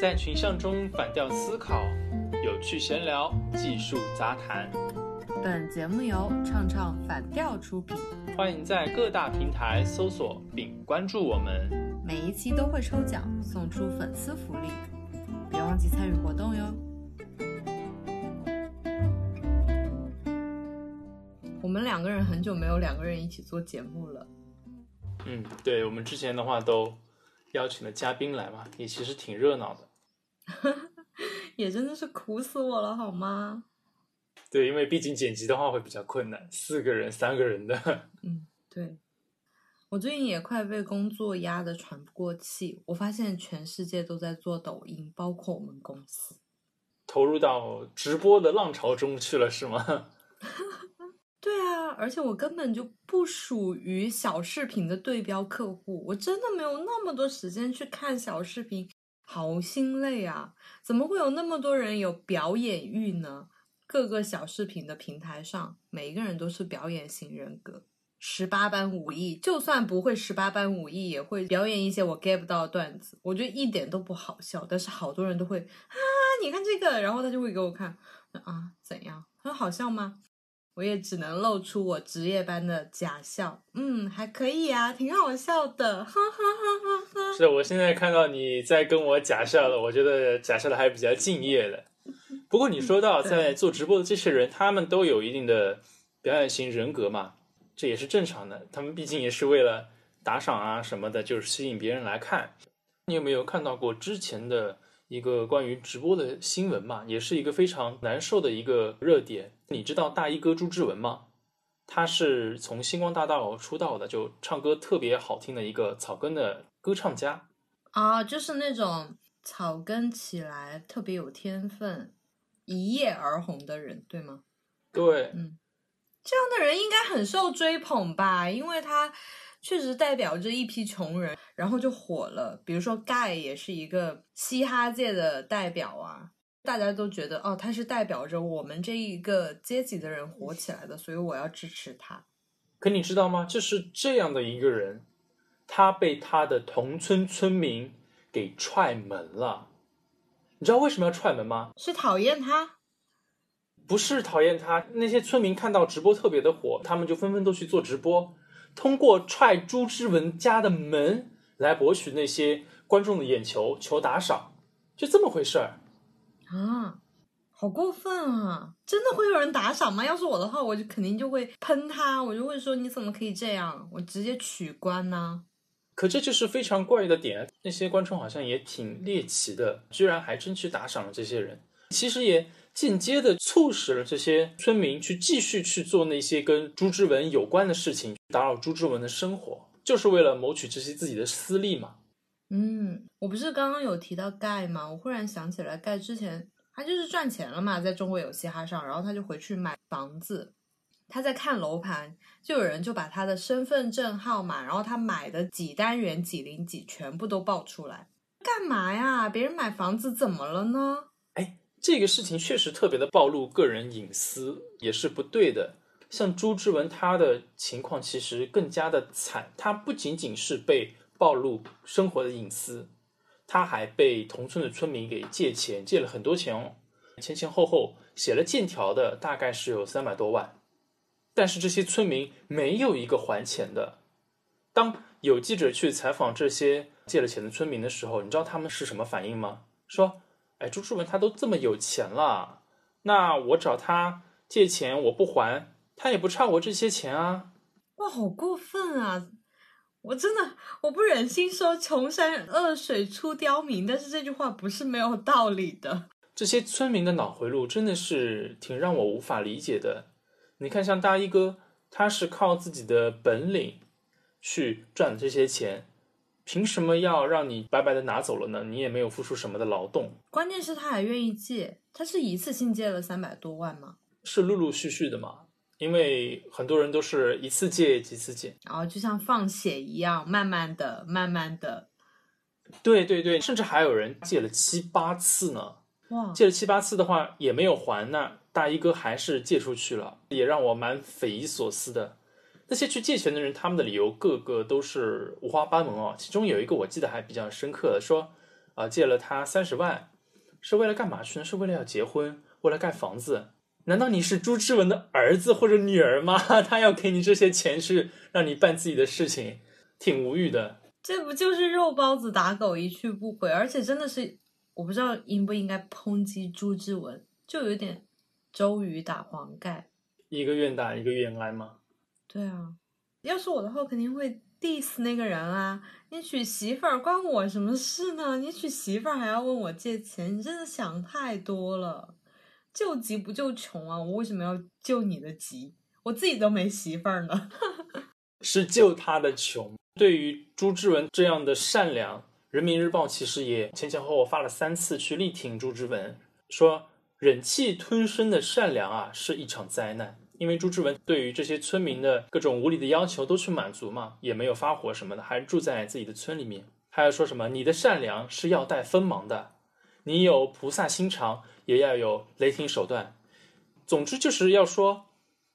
在群像中反调思考，有趣闲聊，技术杂谈。本节目由畅畅反调出品，欢迎在各大平台搜索并关注我们。每一期都会抽奖送出粉丝福利，别忘记参与活动哟。我们两个人很久没有两个人一起做节目了。嗯，对，我们之前的话都邀请了嘉宾来嘛，也其实挺热闹的。也真的是苦死我了，好吗？对，因为毕竟剪辑的话会比较困难，四个人、三个人的。嗯，对。我最近也快被工作压得喘不过气。我发现全世界都在做抖音，包括我们公司，投入到直播的浪潮中去了，是吗？对啊，而且我根本就不属于小视频的对标客户，我真的没有那么多时间去看小视频。好心累啊！怎么会有那么多人有表演欲呢？各个小视频的平台上，每一个人都是表演型人格，十八般武艺，就算不会十八般武艺，也会表演一些我 get 不到的段子。我觉得一点都不好笑，但是好多人都会啊，你看这个，然后他就会给我看啊，怎样？很好笑吗？我也只能露出我职业般的假笑，嗯，还可以啊，挺好笑的，哈哈哈哈哈。是我现在看到你在跟我假笑了，我觉得假笑的还比较敬业的。不过你说到 在做直播的这些人，他们都有一定的表演型人格嘛，这也是正常的。他们毕竟也是为了打赏啊什么的，就是吸引别人来看。你有没有看到过之前的？一个关于直播的新闻嘛，也是一个非常难受的一个热点。你知道大衣哥朱之文吗？他是从星光大道出道的，就唱歌特别好听的一个草根的歌唱家。啊，就是那种草根起来特别有天分、一夜而红的人，对吗？对，嗯，这样的人应该很受追捧吧，因为他。确实代表着一批穷人，然后就火了。比如说盖也是一个嘻哈界的代表啊，大家都觉得哦，他是代表着我们这一个阶级的人火起来的，所以我要支持他。可你知道吗？就是这样的一个人，他被他的同村村民给踹门了。你知道为什么要踹门吗？是讨厌他？不是讨厌他。那些村民看到直播特别的火，他们就纷纷都去做直播。通过踹朱之文家的门来博取那些观众的眼球，求打赏，就这么回事儿啊！好过分啊！真的会有人打赏吗？要是我的话，我就肯定就会喷他，我就会说你怎么可以这样？我直接取关呢。可这就是非常怪异的点，那些观众好像也挺猎奇的，居然还真去打赏了这些人。其实也。间接的促使了这些村民去继续去做那些跟朱之文有关的事情，打扰朱之文的生活，就是为了谋取这些自己的私利嘛。嗯，我不是刚刚有提到盖吗？我忽然想起来，盖之前他就是赚钱了嘛，在中国有嘻哈上，然后他就回去买房子，他在看楼盘，就有人就把他的身份证号码，然后他买的几单元几零几全部都报出来，干嘛呀？别人买房子怎么了呢？这个事情确实特别的暴露个人隐私，也是不对的。像朱之文他的情况其实更加的惨，他不仅仅是被暴露生活的隐私，他还被同村的村民给借钱，借了很多钱哦，前前后后写了借条的大概是有三百多万，但是这些村民没有一个还钱的。当有记者去采访这些借了钱的村民的时候，你知道他们是什么反应吗？说。哎，朱之文他都这么有钱了，那我找他借钱我不还，他也不差我这些钱啊！哇，好过分啊！我真的我不忍心说“穷山恶水出刁民”，但是这句话不是没有道理的。这些村民的脑回路真的是挺让我无法理解的。你看，像大衣哥，他是靠自己的本领去赚这些钱。凭什么要让你白白的拿走了呢？你也没有付出什么的劳动。关键是他还愿意借，他是一次性借了三百多万吗？是陆陆续续的嘛？因为很多人都是一次借几次借，然后就像放血一样，慢慢的、慢慢的。对对对，甚至还有人借了七八次呢。哇！借了七八次的话也没有还，那大衣哥还是借出去了，也让我蛮匪夷所思的。那些去借钱的人，他们的理由个个都是五花八门哦。其中有一个我记得还比较深刻的，说：“啊，借了他三十万，是为了干嘛去呢？是为了要结婚，为了盖房子？难道你是朱之文的儿子或者女儿吗？他要给你这些钱是让你办自己的事情，挺无语的。这不就是肉包子打狗一去不回？而且真的是，我不知道应不应该抨击朱之文，就有点周瑜打黄盖，一个愿打一个愿挨吗？对啊，要是我的话，肯定会 diss 那个人啊！你娶媳妇儿关我什么事呢？你娶媳妇儿还要问我借钱，你真的想太多了。救急不救穷啊！我为什么要救你的急？我自己都没媳妇儿呢。是救他的穷。对于朱之文这样的善良，人民日报其实也前前后后发了三次去力挺朱之文，说忍气吞声的善良啊是一场灾难。因为朱之文对于这些村民的各种无理的要求都去满足嘛，也没有发火什么的，还住在自己的村里面。还要说什么你的善良是要带锋芒的，你有菩萨心肠。也要有雷霆手段，总之就是要说，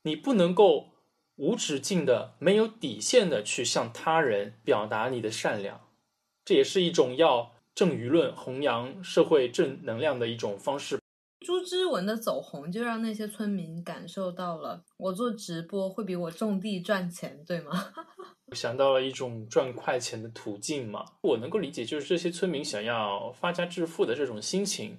你不能够无止境的、没有底线的去向他人表达你的善良，这也是一种要正舆论、弘扬社会正能量的一种方式。朱之文的走红，就让那些村民感受到了，我做直播会比我种地赚钱，对吗？想到了一种赚快钱的途径嘛，我能够理解，就是这些村民想要发家致富的这种心情。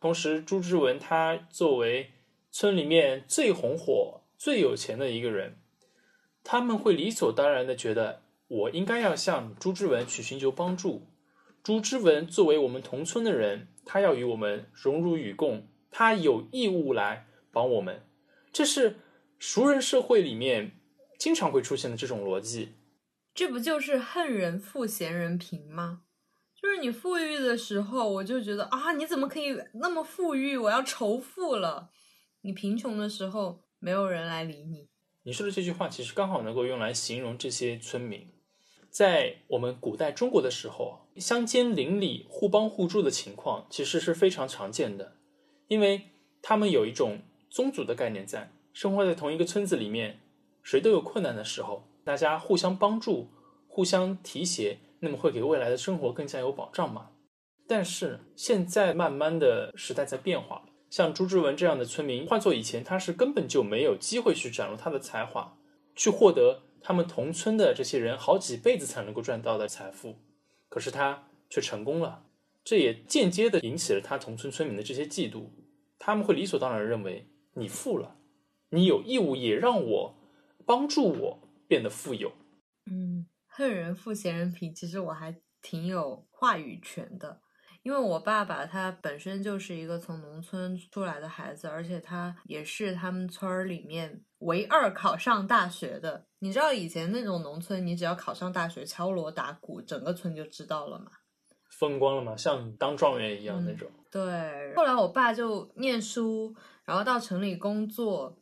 同时，朱之文他作为村里面最红火、最有钱的一个人，他们会理所当然的觉得，我应该要向朱之文去寻求帮助。朱之文作为我们同村的人，他要与我们荣辱与共，他有义务来帮我们。这是熟人社会里面经常会出现的这种逻辑。这不就是恨人富，嫌人贫吗？就是你富裕的时候，我就觉得啊，你怎么可以那么富裕？我要仇富了。你贫穷的时候，没有人来理你。你说的这句话，其实刚好能够用来形容这些村民。在我们古代中国的时候，乡间邻里互帮互助的情况其实是非常常见的，因为他们有一种宗族的概念在，生活在同一个村子里面，谁都有困难的时候，大家互相帮助，互相提携。那么会给未来的生活更加有保障嘛？但是现在慢慢的时代在变化，像朱之文这样的村民，换做以前，他是根本就没有机会去展露他的才华，去获得他们同村的这些人好几辈子才能够赚到的财富。可是他却成功了，这也间接的引起了他同村村民的这些嫉妒，他们会理所当然认为你富了，你有义务也让我帮助我变得富有。嗯。恨人富嫌人贫，其实我还挺有话语权的，因为我爸爸他本身就是一个从农村出来的孩子，而且他也是他们村儿里面唯二考上大学的。你知道以前那种农村，你只要考上大学，敲锣打鼓，整个村就知道了嘛，风光了嘛，像当状元一样那种。对，后来我爸就念书，然后到城里工作。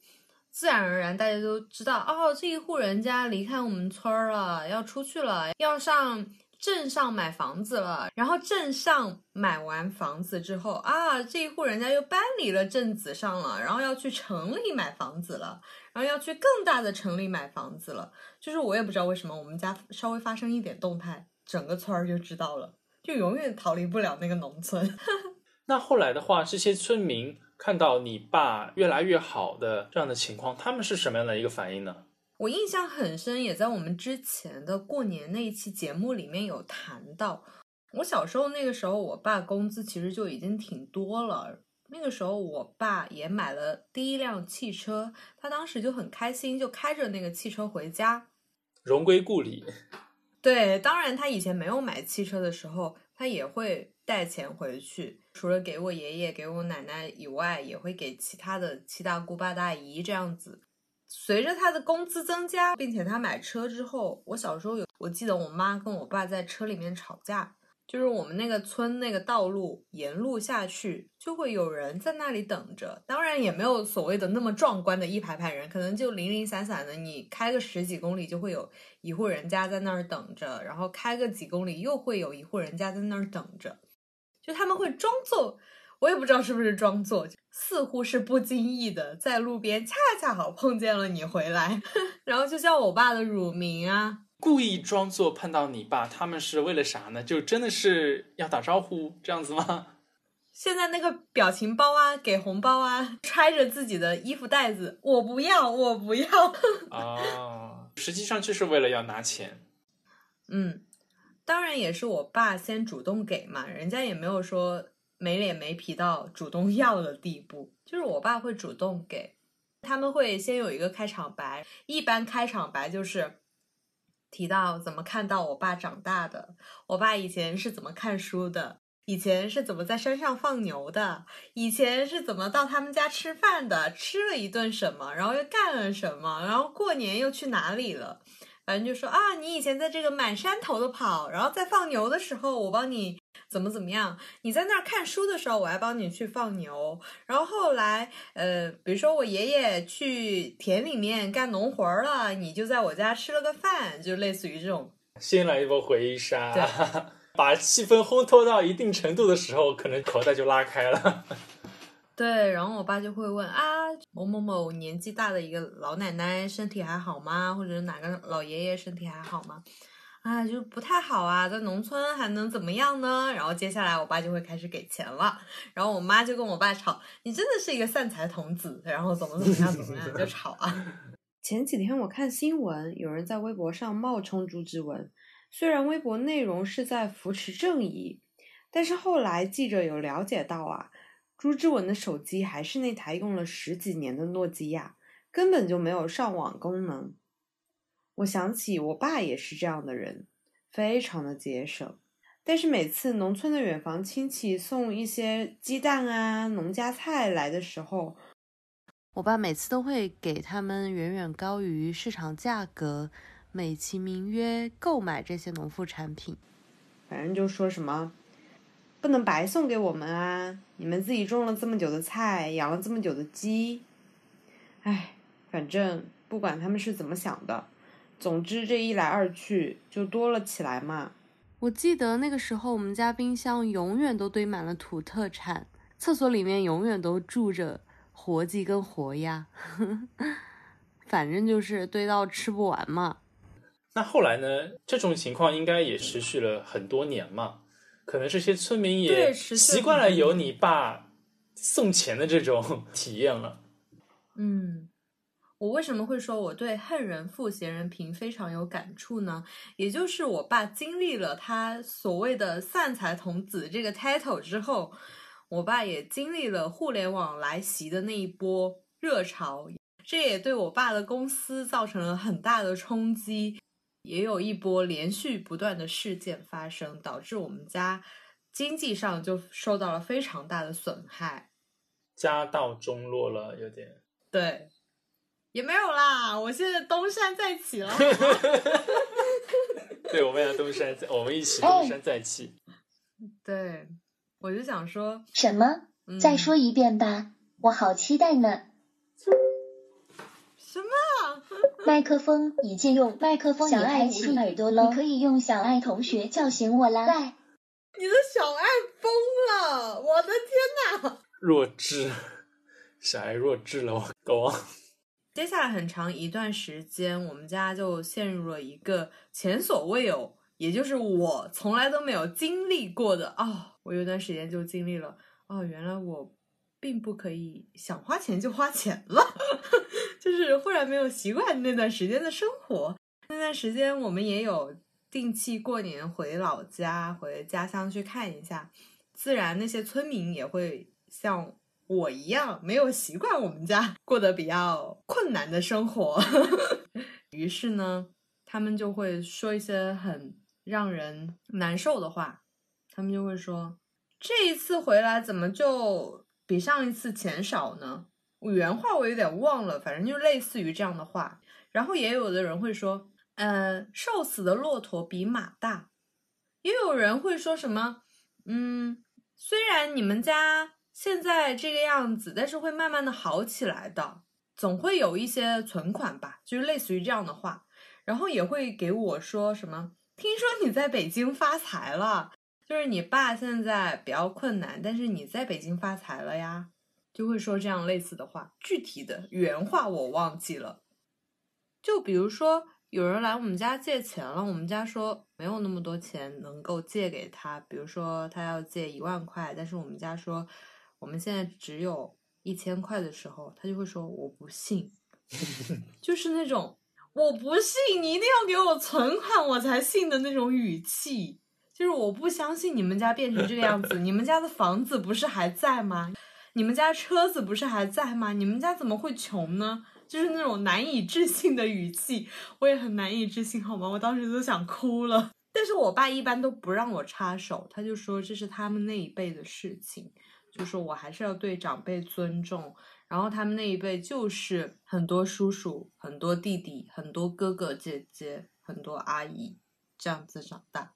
自然而然，大家都知道哦，这一户人家离开我们村儿了，要出去了，要上镇上买房子了。然后镇上买完房子之后啊，这一户人家又搬离了镇子上了，然后要去城里买房子了，然后要去更大的城里买房子了。就是我也不知道为什么，我们家稍微发生一点动态，整个村儿就知道了，就永远逃离不了那个农村。那后来的话，这些村民。看到你爸越来越好的这样的情况，他们是什么样的一个反应呢？我印象很深，也在我们之前的过年那一期节目里面有谈到。我小时候那个时候，我爸工资其实就已经挺多了。那个时候，我爸也买了第一辆汽车，他当时就很开心，就开着那个汽车回家，荣归故里。对，当然他以前没有买汽车的时候，他也会。带钱回去，除了给我爷爷、给我奶奶以外，也会给其他的七大姑八大姨这样子。随着他的工资增加，并且他买车之后，我小时候有，我记得我妈跟我爸在车里面吵架，就是我们那个村那个道路沿路下去，就会有人在那里等着。当然也没有所谓的那么壮观的一排排人，可能就零零散散的，你开个十几公里就会有一户人家在那儿等着，然后开个几公里又会有一户人家在那儿等着。就他们会装作，我也不知道是不是装作，似乎是不经意的在路边恰恰好碰见了你回来，然后就叫我爸的乳名啊，故意装作碰到你爸，他们是为了啥呢？就真的是要打招呼这样子吗？现在那个表情包啊，给红包啊，揣着自己的衣服袋子，我不要，我不要。哦，实际上就是为了要拿钱。嗯，当然也是我爸先主动给嘛，人家也没有说没脸没皮到主动要的地步，就是我爸会主动给。他们会先有一个开场白，一般开场白就是提到怎么看到我爸长大的，我爸以前是怎么看书的。以前是怎么在山上放牛的？以前是怎么到他们家吃饭的？吃了一顿什么？然后又干了什么？然后过年又去哪里了？反正就说啊，你以前在这个满山头的跑，然后在放牛的时候，我帮你怎么怎么样？你在那儿看书的时候，我还帮你去放牛。然后后来，呃，比如说我爷爷去田里面干农活了，你就在我家吃了个饭，就类似于这种。先来一波回忆杀。把气氛烘托到一定程度的时候，可能口袋就拉开了。对，然后我爸就会问啊，某某某年纪大的一个老奶奶身体还好吗？或者哪个老爷爷身体还好吗？啊，就不太好啊，在农村还能怎么样呢？然后接下来我爸就会开始给钱了，然后我妈就跟我爸吵，你真的是一个散财童子，然后怎么怎么样怎么样就吵啊。前几天我看新闻，有人在微博上冒充朱之文。虽然微博内容是在扶持正义，但是后来记者有了解到啊，朱之文的手机还是那台用了十几年的诺基亚，根本就没有上网功能。我想起我爸也是这样的人，非常的节省。但是每次农村的远房亲戚送一些鸡蛋啊、农家菜来的时候，我爸每次都会给他们远远高于市场价格。美其名曰购买这些农副产品，反正就说什么不能白送给我们啊！你们自己种了这么久的菜，养了这么久的鸡，哎，反正不管他们是怎么想的，总之这一来二去就多了起来嘛。我记得那个时候，我们家冰箱永远都堆满了土特产，厕所里面永远都住着活鸡跟活鸭，反正就是堆到吃不完嘛。那后来呢？这种情况应该也持续了很多年嘛？可能这些村民也习惯了有你爸送钱的这种 体验了。嗯，我为什么会说我对“恨人富，嫌人贫”非常有感触呢？也就是我爸经历了他所谓的“散财童子”这个 title 之后，我爸也经历了互联网来袭的那一波热潮，这也对我爸的公司造成了很大的冲击。也有一波连续不断的事件发生，导致我们家经济上就受到了非常大的损害，家道中落了，有点。对，也没有啦，我现在东山再起了。对，我们要东山再，我们一起东山再起。对，我就想说什么？再说一遍吧，我好期待呢。什么？麦克风已借用，麦克风也开启耳朵喽。你可以用小爱同学叫醒我啦。你的小爱疯了！我的天哪！弱智，小爱弱智了，我狗。接下来很长一段时间，我们家就陷入了一个前所未有，也就是我从来都没有经历过的哦！我有段时间就经历了哦，原来我并不可以想花钱就花钱了。就是忽然没有习惯那段时间的生活。那段时间我们也有定期过年回老家，回家乡去看一下。自然那些村民也会像我一样，没有习惯我们家 过得比较困难的生活。于是呢，他们就会说一些很让人难受的话。他们就会说：“这一次回来怎么就比上一次钱少呢？”原话我有点忘了，反正就类似于这样的话。然后也有的人会说，呃，瘦死的骆驼比马大。也有人会说什么，嗯，虽然你们家现在这个样子，但是会慢慢的好起来的，总会有一些存款吧，就是类似于这样的话。然后也会给我说什么，听说你在北京发财了，就是你爸现在比较困难，但是你在北京发财了呀。就会说这样类似的话，具体的原话我忘记了。就比如说，有人来我们家借钱了，我们家说没有那么多钱能够借给他，比如说他要借一万块，但是我们家说我们现在只有一千块的时候，他就会说我不信，就是那种我不信，你一定要给我存款我才信的那种语气，就是我不相信你们家变成这个样子，你们家的房子不是还在吗？你们家车子不是还在吗？你们家怎么会穷呢？就是那种难以置信的语气，我也很难以置信，好吗？我当时都想哭了。但是我爸一般都不让我插手，他就说这是他们那一辈的事情，就说我还是要对长辈尊重。然后他们那一辈就是很多叔叔、很多弟弟、很多哥哥姐姐、很多阿姨这样子长大。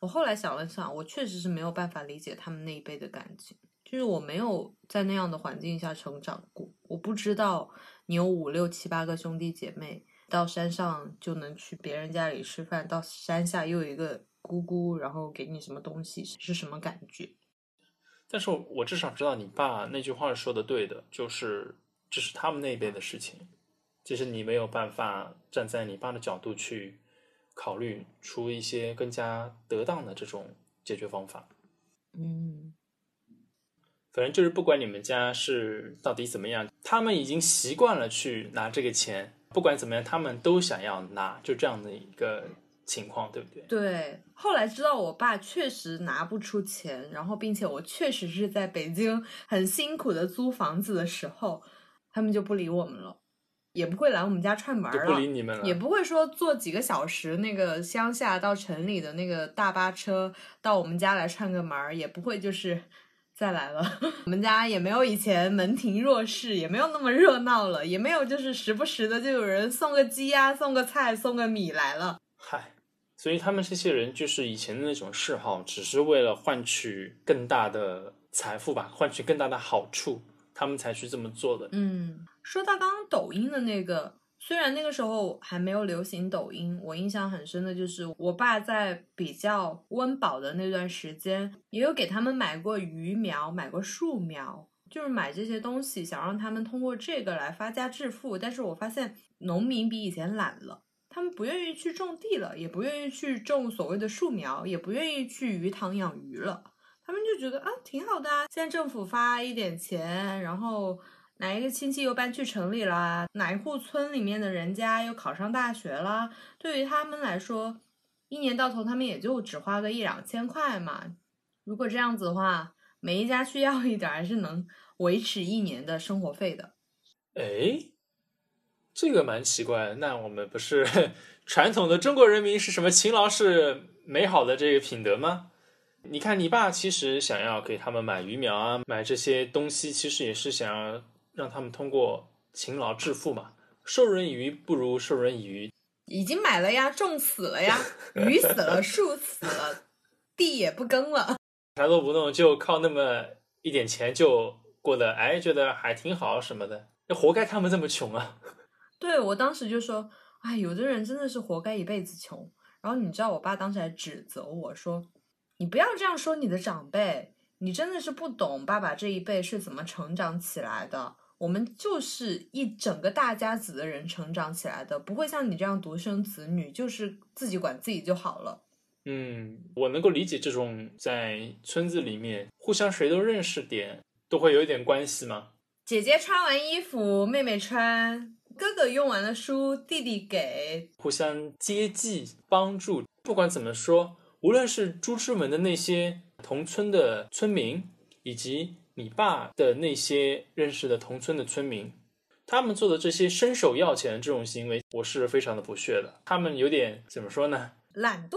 我后来想了想，我确实是没有办法理解他们那一辈的感情，就是我没有在那样的环境下成长过，我不知道。你有五六七八个兄弟姐妹，到山上就能去别人家里吃饭，到山下又有一个姑姑，然后给你什么东西，是什么感觉？但是我至少知道你爸那句话说的对的，就是这是他们那一辈的事情，其实你没有办法站在你爸的角度去考虑出一些更加得当的这种解决方法。嗯。反正就是不管你们家是到底怎么样，他们已经习惯了去拿这个钱，不管怎么样，他们都想要拿，就这样的一个情况，对不对？对。后来知道我爸确实拿不出钱，然后并且我确实是在北京很辛苦的租房子的时候，他们就不理我们了，也不会来我们家串门了，不理你们了，也不会说坐几个小时那个乡下到城里的那个大巴车到我们家来串个门也不会就是。再来了，我们家也没有以前门庭若市，也没有那么热闹了，也没有就是时不时的就有人送个鸡呀、送个菜、送个米来了。所以他们这些人就是以前的那种嗜好，只是为了换取更大的财富吧，换取更大的好处，他们才去这么做的。嗯，说到刚刚抖音的那个。虽然那个时候还没有流行抖音，我印象很深的就是我爸在比较温饱的那段时间，也有给他们买过鱼苗、买过树苗，就是买这些东西，想让他们通过这个来发家致富。但是我发现农民比以前懒了，他们不愿意去种地了，也不愿意去种所谓的树苗，也不愿意去鱼塘养鱼了。他们就觉得啊，挺好的啊，现在政府发一点钱，然后。哪一个亲戚又搬去城里啦？哪一户村里面的人家又考上大学了？对于他们来说，一年到头他们也就只花个一两千块嘛。如果这样子的话，每一家去要一点，还是能维持一年的生活费的。哎，这个蛮奇怪。那我们不是 传统的中国人民是什么？勤劳是美好的这个品德吗？你看你爸其实想要给他们买鱼苗啊，买这些东西，其实也是想要。让他们通过勤劳致富嘛，授人以鱼不如授人以渔。已经买了呀，种死了呀，鱼死了，树死了，地也不耕了，啥都不弄，就靠那么一点钱就过得，哎，觉得还挺好什么的，那活该他们这么穷啊。对我当时就说，哎，有的人真的是活该一辈子穷。然后你知道，我爸当时还指责我说，你不要这样说你的长辈，你真的是不懂爸爸这一辈是怎么成长起来的。我们就是一整个大家子的人成长起来的，不会像你这样独生子女，就是自己管自己就好了。嗯，我能够理解这种在村子里面互相谁都认识点，都会有一点关系吗？姐姐穿完衣服，妹妹穿；哥哥用完了书，弟弟给，互相接济帮助。不管怎么说，无论是朱之文的那些同村的村民，以及。你爸的那些认识的同村的村民，他们做的这些伸手要钱的这种行为，我是非常的不屑的。他们有点怎么说呢？懒惰，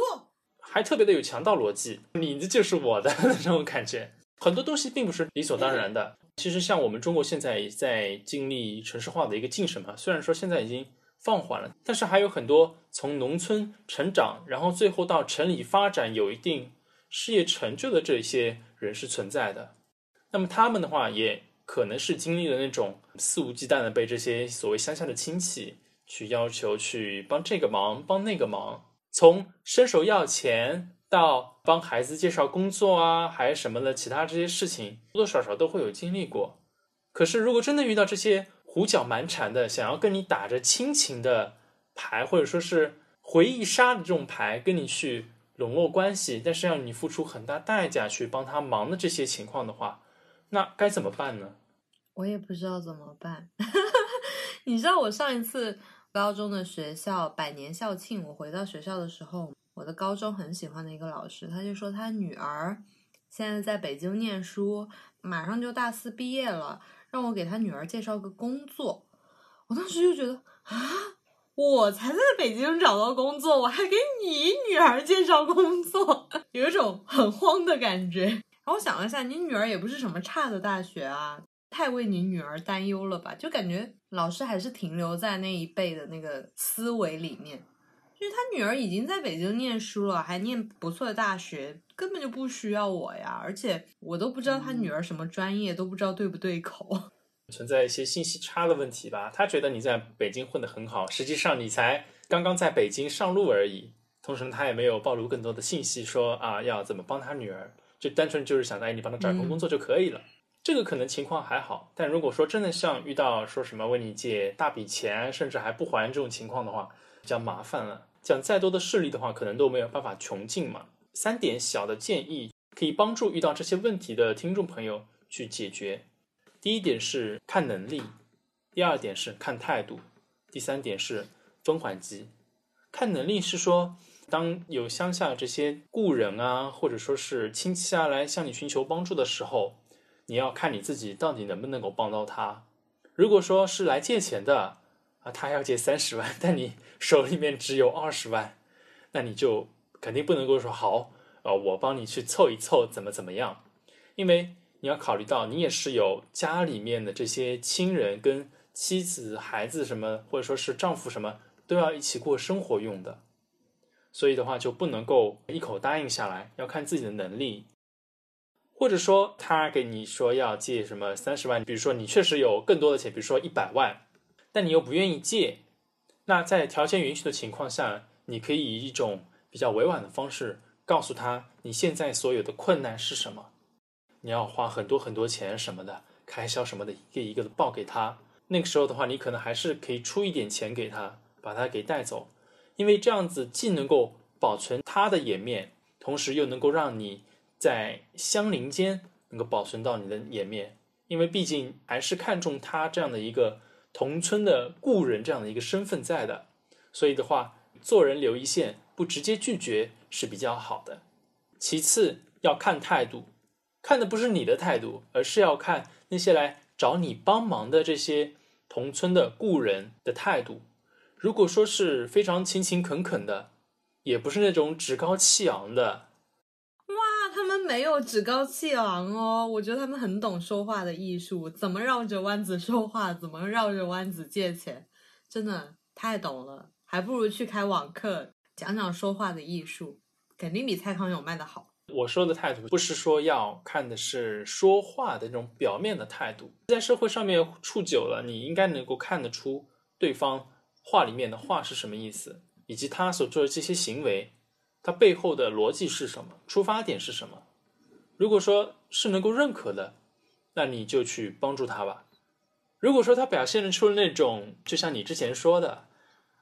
还特别的有强盗逻辑。你的就是我的 那种感觉。很多东西并不是理所当然的。其实像我们中国现在在经历城市化的一个进程嘛，虽然说现在已经放缓了，但是还有很多从农村成长，然后最后到城里发展，有一定事业成就的这些人是存在的。那么他们的话，也可能是经历了那种肆无忌惮的被这些所谓乡下的亲戚去要求去帮这个忙帮那个忙，从伸手要钱到帮孩子介绍工作啊，还是什么的其他这些事情，多多少少都会有经历过。可是如果真的遇到这些胡搅蛮缠的，想要跟你打着亲情的牌，或者说是回忆杀的这种牌，跟你去笼络关系，但是让你付出很大代价去帮他忙的这些情况的话，那该怎么办呢？我也不知道怎么办。你知道我上一次高中的学校百年校庆，我回到学校的时候，我的高中很喜欢的一个老师，他就说他女儿现在在北京念书，马上就大四毕业了，让我给他女儿介绍个工作。我当时就觉得啊，我才在北京找到工作，我还给你女儿介绍工作，有一种很慌的感觉。然后我想了一下，你女儿也不是什么差的大学啊。太为你女儿担忧了吧？就感觉老师还是停留在那一辈的那个思维里面，就是他女儿已经在北京念书了，还念不错的大学，根本就不需要我呀。而且我都不知道他女儿什么专业，都不知道对不对口，存在一些信息差的问题吧？他觉得你在北京混得很好，实际上你才刚刚在北京上路而已。同时，他也没有暴露更多的信息，说啊要怎么帮他女儿，就单纯就是想哎你帮他找一份工作就可以了。这个可能情况还好，但如果说真的像遇到说什么问你借大笔钱，甚至还不还这种情况的话，比较麻烦了。讲再多的事例的话，可能都没有办法穷尽嘛。三点小的建议可以帮助遇到这些问题的听众朋友去解决。第一点是看能力，第二点是看态度，第三点是分缓急。看能力是说，当有乡下这些故人啊，或者说是亲戚啊来向你寻求帮助的时候。你要看你自己到底能不能够帮到他。如果说是来借钱的啊，他要借三十万，但你手里面只有二十万，那你就肯定不能够说好，呃，我帮你去凑一凑，怎么怎么样？因为你要考虑到你也是有家里面的这些亲人跟妻子、孩子什么，或者说是丈夫什么，都要一起过生活用的，所以的话就不能够一口答应下来，要看自己的能力。或者说他给你说要借什么三十万，比如说你确实有更多的钱，比如说一百万，但你又不愿意借，那在条件允许的情况下，你可以以一种比较委婉的方式告诉他你现在所有的困难是什么，你要花很多很多钱什么的，开销什么的，一个一个的报给他。那个时候的话，你可能还是可以出一点钱给他，把他给带走，因为这样子既能够保存他的颜面，同时又能够让你。在相邻间能够保存到你的颜面，因为毕竟还是看重他这样的一个同村的故人这样的一个身份在的，所以的话，做人留一线，不直接拒绝是比较好的。其次要看态度，看的不是你的态度，而是要看那些来找你帮忙的这些同村的故人的态度。如果说是非常勤勤恳恳的，也不是那种趾高气昂的。没有趾高气昂哦，我觉得他们很懂说话的艺术，怎么绕着弯子说话，怎么绕着弯子借钱，真的太懂了，还不如去开网课讲讲说话的艺术，肯定比蔡康永卖的好。我说的态度不是说要看的是说话的那种表面的态度，在社会上面处久了，你应该能够看得出对方话里面的话是什么意思，以及他所做的这些行为。他背后的逻辑是什么？出发点是什么？如果说是能够认可的，那你就去帮助他吧。如果说他表现出了那种，就像你之前说的，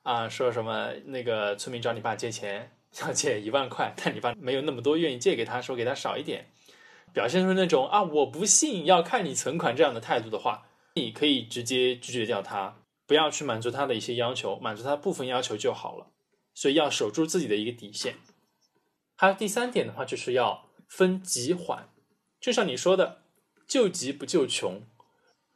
啊，说什么那个村民找你爸借钱，要借一万块，但你爸没有那么多，愿意借给他，说给他少一点，表现出那种啊，我不信，要看你存款这样的态度的话，你可以直接拒绝掉他，不要去满足他的一些要求，满足他部分要求就好了。所以要守住自己的一个底线。还有第三点的话，就是要分急缓，就像你说的，救急不救穷。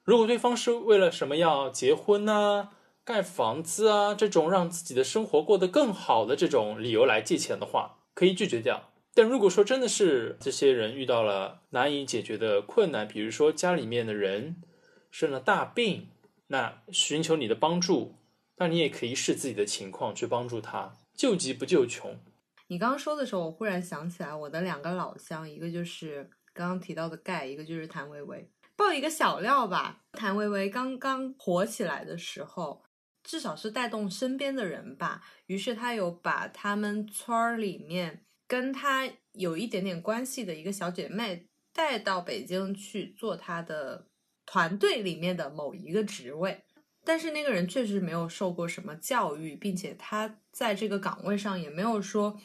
如果对方是为了什么要结婚啊、盖房子啊这种让自己的生活过得更好的这种理由来借钱的话，可以拒绝掉。但如果说真的是这些人遇到了难以解决的困难，比如说家里面的人生了大病，那寻求你的帮助，那你也可以视自己的情况去帮助他。救急不救穷。你刚刚说的时候，我忽然想起来我的两个老乡，一个就是刚刚提到的盖，一个就是谭维维。爆一个小料吧，谭维维刚刚火起来的时候，至少是带动身边的人吧。于是他有把他们村儿里面跟他有一点点关系的一个小姐妹带到北京去做他的团队里面的某一个职位。但是那个人确实没有受过什么教育，并且他在这个岗位上也没有说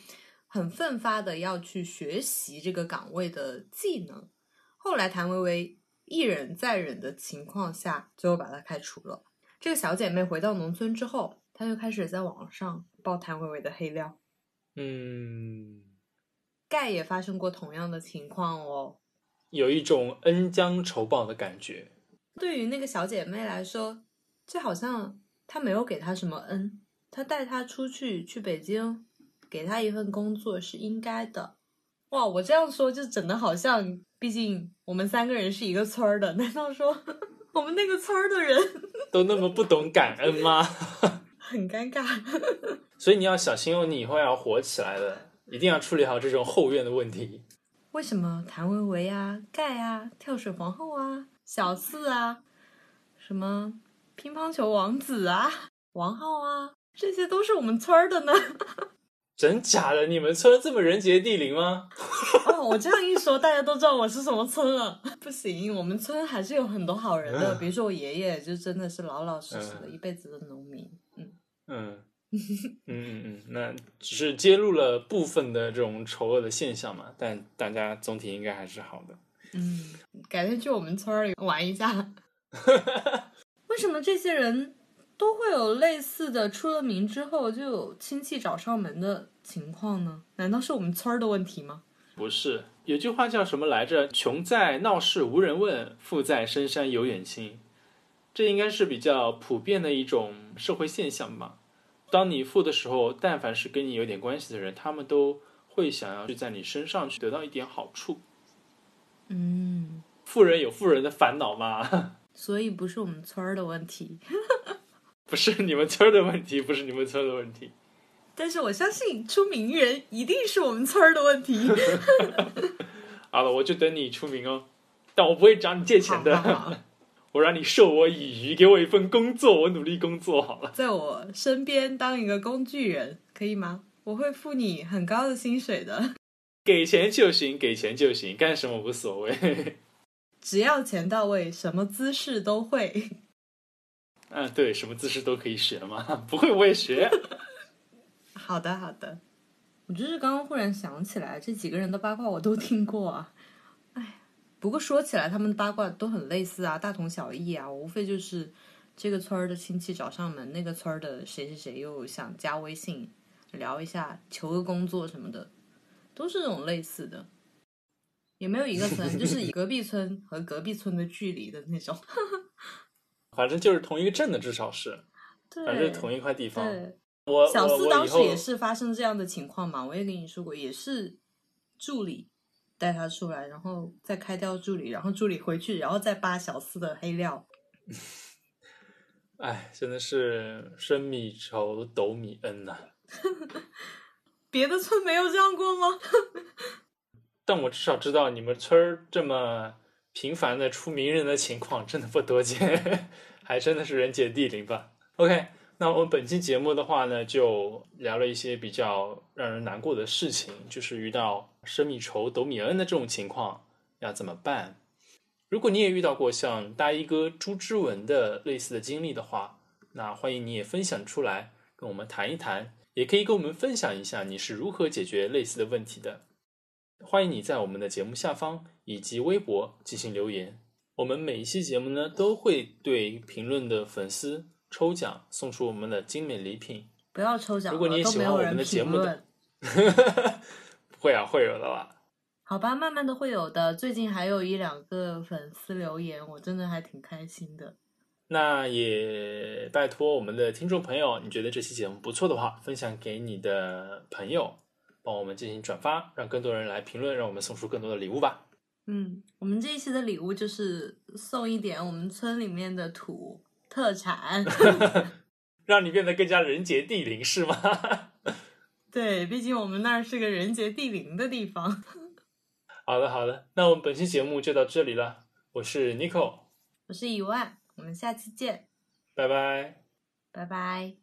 很奋发的要去学习这个岗位的技能。后来谭维维一忍再忍的情况下，最后把他开除了。这个小姐妹回到农村之后，她就开始在网上爆谭维维的黑料。嗯，盖也发生过同样的情况哦。有一种恩将仇报的感觉。对于那个小姐妹来说，就好像他没有给他什么恩，他带他出去去北京，给他一份工作是应该的。哇，我这样说就整的好像，毕竟我们三个人是一个村儿的，难道说 我们那个村儿的人 都那么不懂感恩吗？很尴尬。所以你要小心哦，你以后要火起来的，一定要处理好这种后院的问题。为什么谭维维啊、盖啊、跳水皇后啊、小四啊、什么乒乓球王子啊、王浩啊，这些都是我们村儿的呢？真假的？你们村这么人杰地灵吗？哦，我这样一说，大家都知道我是什么村了。不行，我们村还是有很多好人的，比如说我爷爷，就真的是老老实实的一辈子的农民。嗯嗯嗯嗯嗯，那只是揭露了部分的这种丑恶的现象嘛，但大家总体应该还是好的。嗯，改天去我们村里玩一下。为什么这些人都会有类似的出了名之后就有亲戚找上门的情况呢？难道是我们村儿的问题吗？不是，有句话叫什么来着？“穷在闹市无人问，富在深山有远亲。”这应该是比较普遍的一种社会现象吧。当你富的时候，但凡是跟你有点关系的人，他们都会想要去在你身上去得到一点好处。嗯，富人有富人的烦恼嘛，所以不是我们村儿的问题。不是你们村儿的问题，不是你们村儿的问题。但是我相信出名人一定是我们村儿的问题。好了，我就等你出名哦，但我不会找你借钱的。好好好我让你授我以渔，给我一份工作，我努力工作好了。在我身边当一个工具人，可以吗？我会付你很高的薪水的，给钱就行，给钱就行，干什么无所谓。只要钱到位，什么姿势都会。嗯，对，什么姿势都可以学嘛，不会我也学。好的，好的。我就是刚刚忽然想起来，这几个人的八卦我都听过啊。哎，不过说起来，他们的八卦都很类似啊，大同小异啊，无非就是这个村儿的亲戚找上门，那个村儿的谁谁谁又想加微信聊一下，求个工作什么的，都是这种类似的。也没有一个村，就是以隔壁村和隔壁村的距离的那种。反正就是同一个镇的，至少是，反正同一块地方。我小四当时也是发生这样的情况嘛，我也跟你说过，也是助理带他出来，然后再开掉助理，然后助理回去，然后再扒小四的黑料。哎，真的是生米仇，斗米恩呐、别的村没有这样过吗？但我至少知道你们村儿这么频繁的出名人的情况真的不多见，还真的是人杰地灵吧。OK，那我们本期节目的话呢，就聊了一些比较让人难过的事情，就是遇到生米仇斗米恩的这种情况要怎么办？如果你也遇到过像大衣哥朱之文的类似的经历的话，那欢迎你也分享出来，跟我们谈一谈，也可以跟我们分享一下你是如何解决类似的问题的。欢迎你在我们的节目下方以及微博进行留言。我们每一期节目呢，都会对评论的粉丝抽奖，送出我们的精美礼品。不要抽奖，如果你也喜欢我们的节目的。不 会啊，会有的吧。好吧，慢慢的会有的。最近还有一两个粉丝留言，我真的还挺开心的。那也拜托我们的听众朋友，你觉得这期节目不错的话，分享给你的朋友，帮我们进行转发，让更多人来评论，让我们送出更多的礼物吧。嗯，我们这一期的礼物就是送一点我们村里面的土特产。让你变得更加人杰地灵，是吗？对，毕竟我们那儿是个人杰地灵的地方。好的，好的，那我们本期节目就到这里了。我是 Nico，我是一万，我们下期见，拜拜。拜拜。